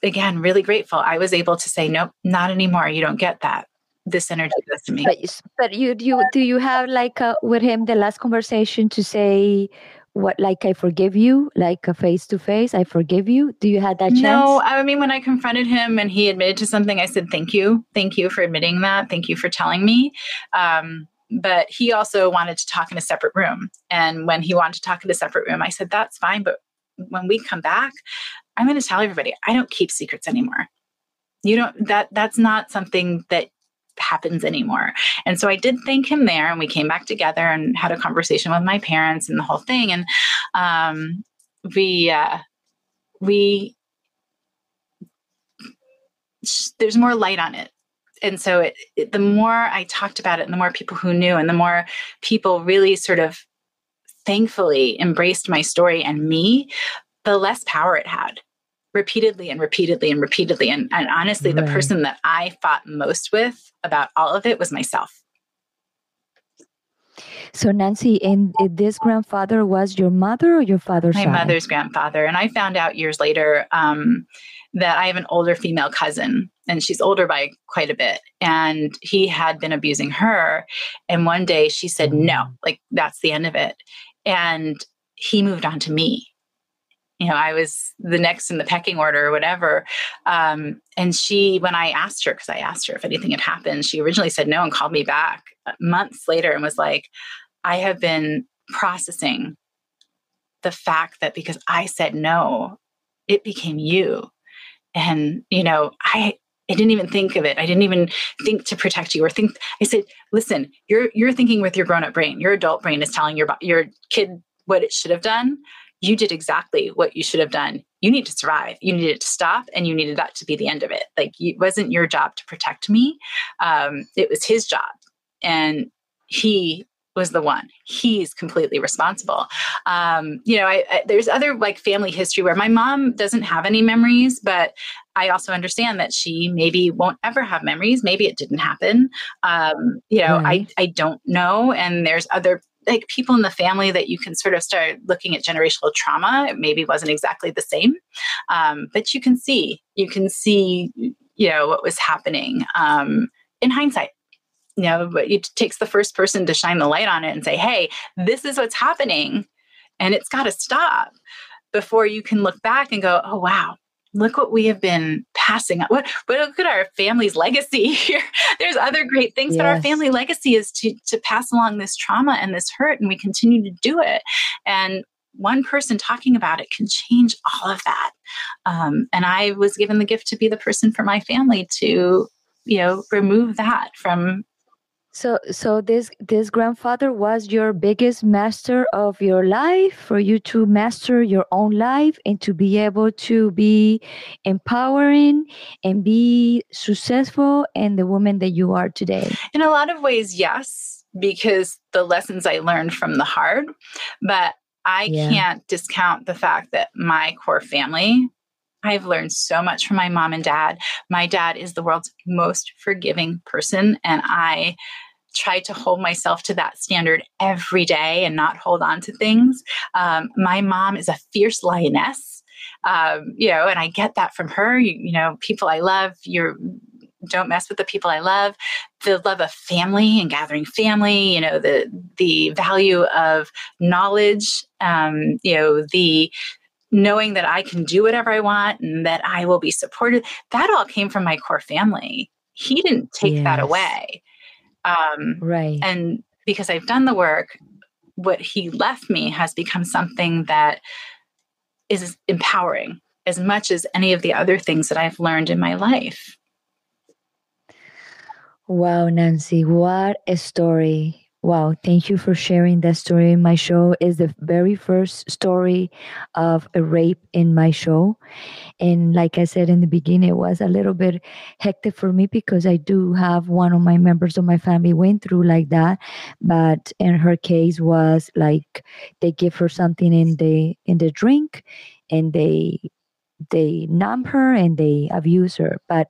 again, really grateful. I was able to say, nope, not anymore. You don't get that. This energy goes to me. But, but you, do you, do you have like uh, with him the last conversation to say what, like, I forgive you, like a face to face, I forgive you? Do you have that chance? No, I mean, when I confronted him and he admitted to something, I said, thank you. Thank you for admitting that. Thank you for telling me. Um, but he also wanted to talk in a separate room. And when he wanted to talk in a separate room, I said, that's fine. But when we come back, I'm going to tell everybody I don't keep secrets anymore. You don't, that, that's not something that happens anymore. And so I did thank him there and we came back together and had a conversation with my parents and the whole thing. And, um, we, uh, we, there's more light on it and so it, it, the more I talked about it, and the more people who knew, and the more people really sort of thankfully embraced my story and me, the less power it had repeatedly and repeatedly and repeatedly. And, and honestly, right. the person that I fought most with about all of it was myself. So, Nancy, and this grandfather was your mother or your father's My side? mother's grandfather. And I found out years later um, that I have an older female cousin, and she's older by quite a bit. And he had been abusing her. And one day she said, No, mm. like that's the end of it. And he moved on to me you know, I was the next in the pecking order or whatever. Um, and she, when I asked her, because I asked her if anything had happened, she originally said no and called me back uh, months later and was like, I have been processing the fact that because I said no, it became you. And, you know, I, I didn't even think of it. I didn't even think to protect you or think. I said, "Listen, you're you're thinking with your grown-up brain. Your adult brain is telling your your kid what it should have done you did exactly what you should have done. You need to survive. You needed to stop, and you needed that to be the end of it. Like it wasn't your job to protect me. Um, it was his job, and he was the one. He's completely responsible. Um, you know, I, I, there's other like family history where my mom doesn't have any memories, but I also understand that she maybe won't ever have memories. Maybe it didn't happen. Um, you know, right. I I don't know. And there's other like people in the family that you can sort of start looking at generational trauma. It maybe wasn't exactly the same, um, but you can see, you can see, you know, what was happening um, in hindsight. You know, but it takes the first person to shine the light on it and say, "Hey, this is what's happening, and it's got to stop." Before you can look back and go, "Oh wow, look what we have been passing on. What, but look at our family's legacy [laughs] here. There's other great things, yes. but our family legacy is to to pass along this trauma and this hurt, and we continue to do it. And one person talking about it can change all of that. Um, and I was given the gift to be the person for my family to, you know, remove that from So, so this this grandfather was your biggest master of your life for you to master your own life and to be able to be empowering and be successful and the woman that you are today. In a lot of ways, yes, because the lessons I learned from the hard, but I yeah. can't discount the fact that my core family I've learned so much from my mom and dad. My dad is the world's most forgiving person, and I try to hold myself to that standard every day and not hold on to things. Um, my mom is a fierce lioness, um, you know, and I get that from her. You, you know, people I love, you're don't mess with the people I love. The love of family and gathering family, you know, the the value of knowledge, um, you know, the knowing that I can do whatever I want and that I will be supported. That all came from my core family. He didn't take yes. that away. Um, right. And because I've done the work, what he left me has become something that is empowering as much as any of the other things that I've learned in my life. Wow, Nancy, what a story. Wow, thank you for sharing that story. My show is the very first story of a rape in my show. And like I said in the beginning, it was a little bit hectic for me because I do have one of my members of my family went through like that. But in her case was like they give her something in the in the drink and they they numb her and they abuse her. But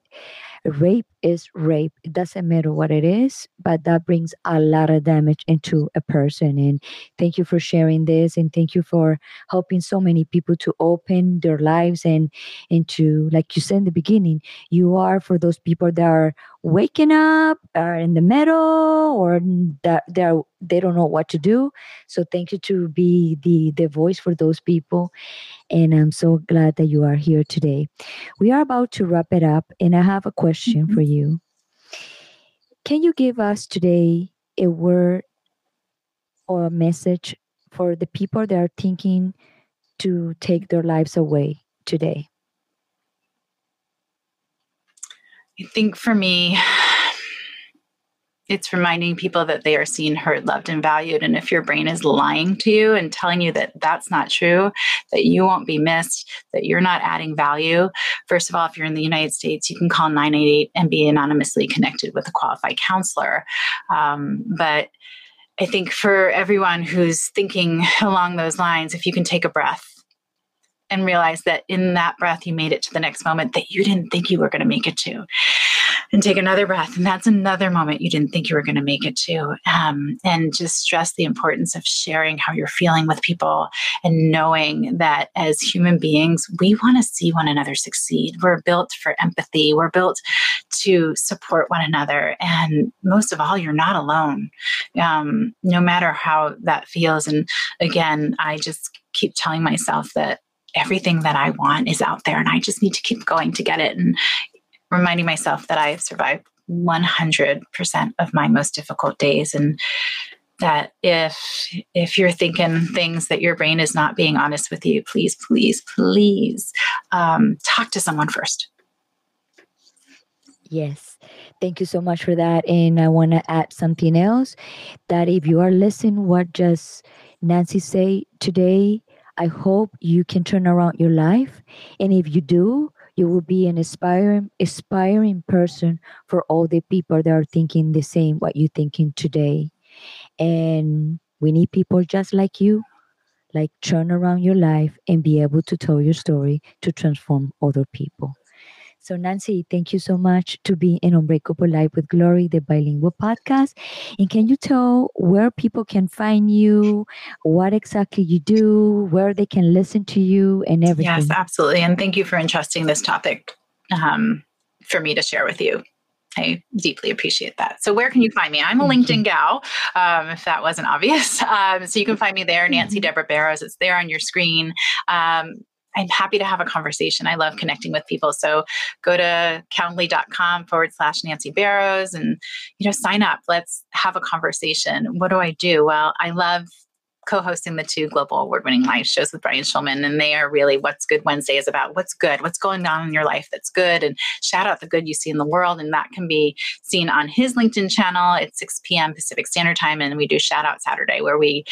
rape is rape. It doesn't matter what it is, but that brings a lot of damage into a person. And thank you for sharing this and thank you for helping so many people to open their lives and into like you said in the beginning, you are for those people that are waking up, are in the middle, or that they're they don't know what to do. So thank you to be the the voice for those people. And I'm so glad that you are here today. We are about to wrap it up, and I have a question mm-hmm. for you. Can you give us today a word or a message for the people that are thinking to take their lives away today? I think for me, it's reminding people that they are seen, heard, loved, and valued. And if your brain is lying to you and telling you that that's not true, that you won't be missed, that you're not adding value, first of all, if you're in the United States, you can call 988 and be anonymously connected with a qualified counselor. Um, but I think for everyone who's thinking [laughs] along those lines, if you can take a breath and realize that in that breath you made it to the next moment that you didn't think you were going to make it to. And take another breath and that's another moment you didn't think you were going to make it to. Um, and just stress the importance of sharing how you're feeling with people and knowing that as human beings we want to see one another succeed. We're built for empathy. We're built to support one another. And most of all you're not alone. Um, no matter how that feels. And again i just keep telling myself that everything that I want is out there and I just need to keep going to get it. And reminding myself that I have survived 100% of my most difficult days and that if if you're thinking things that your brain is not being honest with you please please please um, talk to someone first. Yes. Thank you so much for that. And i want to add something else that if you are listening what just nancy say today I hope you can turn around your life. And if you do, you will be an inspiring, inspiring person for all the people that are thinking the same what you're thinking today. And we need people just like you, like turn around your life and be able to tell your story to transform other people. So, Nancy, thank you so much to be in Unbreakable Life with Glory, the bilingual podcast. And can you tell where people can find you, what exactly you do, where they can listen to you, and everything? Yes, absolutely. And thank you for entrusting this topic um, for me to share with you. I deeply appreciate that. So, where can you find me? I'm a LinkedIn gal, um, if that wasn't obvious. [laughs] Um, so, you can find me there, Nancy mm-hmm. Debra Barrows. It's there on your screen. Um, I'm happy to have a conversation. I love connecting with people. So go to calendly.com forward slash Nancy Barrows and, you know, sign up. Let's have a conversation. What do I do? Well, I love co-hosting the two global award-winning live shows with Brian Schulman, and they are really what's good Wednesday is about what's good, what's going on in your life that's good, and shout out the good you see in the world, and that can be seen on his LinkedIn channel at 6 p.m. Pacific Standard Time, and we do shout out Saturday where we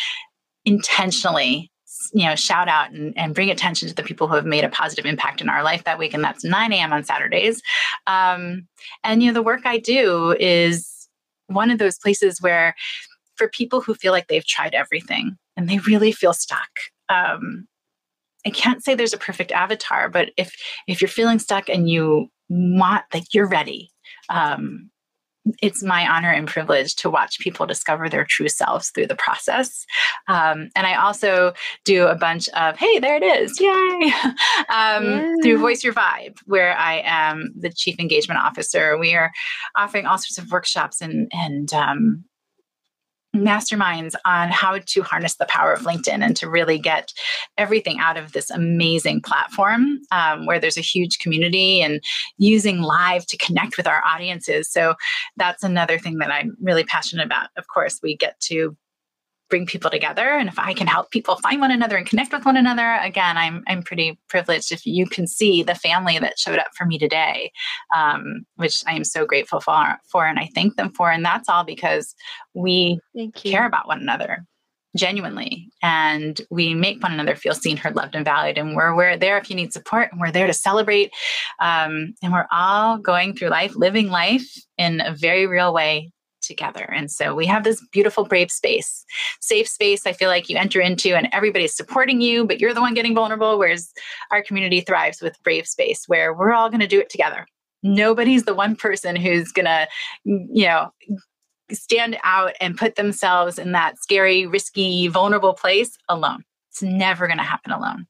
intentionally you know shout out and, and bring attention to the people who have made a positive impact in our life that week and that's 9 a.m on saturdays. Um, and you know the work i do is one of those places where for people who feel like they've tried everything and they really feel stuck um, i can't say there's a perfect avatar but if if you're feeling stuck and you want like you're ready um, it's my honor and privilege to watch people discover their true selves through the process. Um, and I also do a bunch of, hey, there it is, yay, [laughs] um, yeah. through Voice Your Vibe, where I am the chief engagement officer. We are offering all sorts of workshops and, and um, masterminds on how to harness the power of LinkedIn and to really get everything out of this amazing platform um, where there's a huge community and using live to connect with our audiences. So that's another thing that I'm really passionate about. Of course, we get to bring people together and if i can help people find one another and connect with one another again i'm i'm pretty privileged if you can see the family that showed up for me today um, which i am so grateful for for and i thank them for and that's all because we care about one another genuinely and we make one another feel seen heard loved and valued and we're, we're there if you need support and we're there to celebrate um, and we're all going through life living life in a very real way together. And so we have this beautiful, brave space, safe space. I feel like you enter into and everybody's supporting you, but you're the one getting vulnerable. Whereas our community thrives with brave space where we're all going to do it together. Nobody's the one person who's going to, you know, stand out and put themselves in that scary, risky, vulnerable place alone. It's never going to happen alone.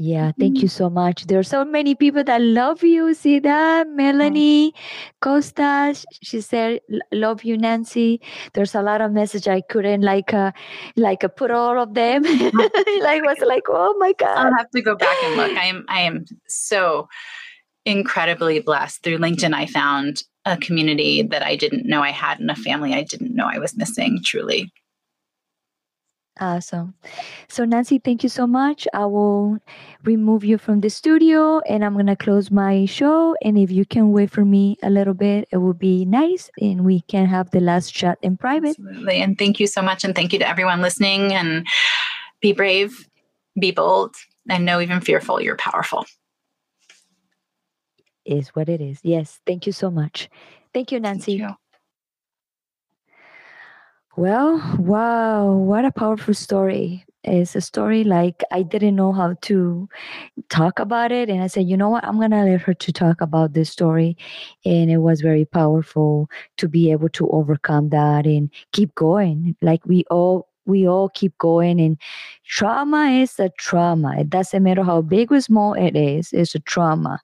Yeah, thank you mm-hmm. so much. There are so many people that love you. See that? Melanie Costa, she said, "Love you, Nancy." There's a lot of message I couldn't like, uh, like uh, put all of them. [laughs] Like was like, oh my god. I'll have to go back and look. I am, I am so incredibly blessed through LinkedIn. I found a community that I didn't know I had and a family I didn't know I was missing. Truly. Awesome. So, Nancy, thank you so much. I will remove you from the studio and I'm going to close my show. And if you can wait for me a little bit, it would be nice. And we can have the last chat in private. Absolutely. And thank you so much. And thank you to everyone listening. And be brave, be bold, and know even fearful, you're powerful. Is what it is. Yes. Thank you so much. Thank you, Nancy. Thank you. Well, wow, what a powerful story. It's a story like I didn't know how to talk about it. And I said, you know what? I'm going to let her to talk about this story. And it was very powerful to be able to overcome that and keep going. Like we all we all keep going and trauma is a trauma. It doesn't matter how big or small it is it's a trauma.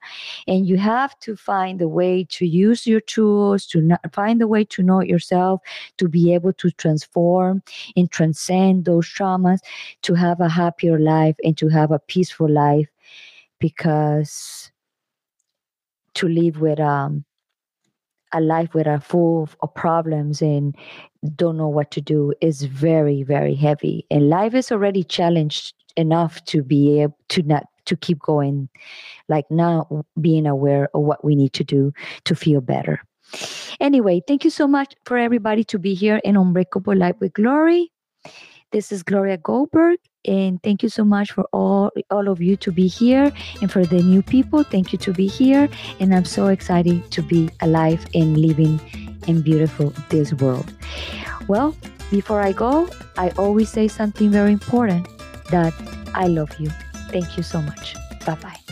And you have to find a way to use your tools to not, find a way to know yourself to be able to transform and transcend those traumas to have a happier life and to have a peaceful life because to live with um a life with a full of problems and don't know what to do is very very heavy. And life is already challenged enough to be able to not to keep going like now being aware of what we need to do to feel better. Anyway thank you so much for everybody to be here in unbreakable life with glory this is gloria goldberg and thank you so much for all all of you to be here and for the new people thank you to be here and i'm so excited to be alive and living in beautiful this world. Well before i go i always say something very important that i love you. Thank you so much. Bye bye